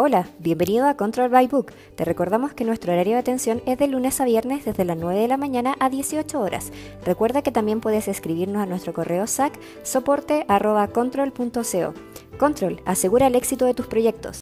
Hola, bienvenido a Control by Book. Te recordamos que nuestro horario de atención es de lunes a viernes desde las 9 de la mañana a 18 horas. Recuerda que también puedes escribirnos a nuestro correo SAC soporte@control.co. Control asegura el éxito de tus proyectos.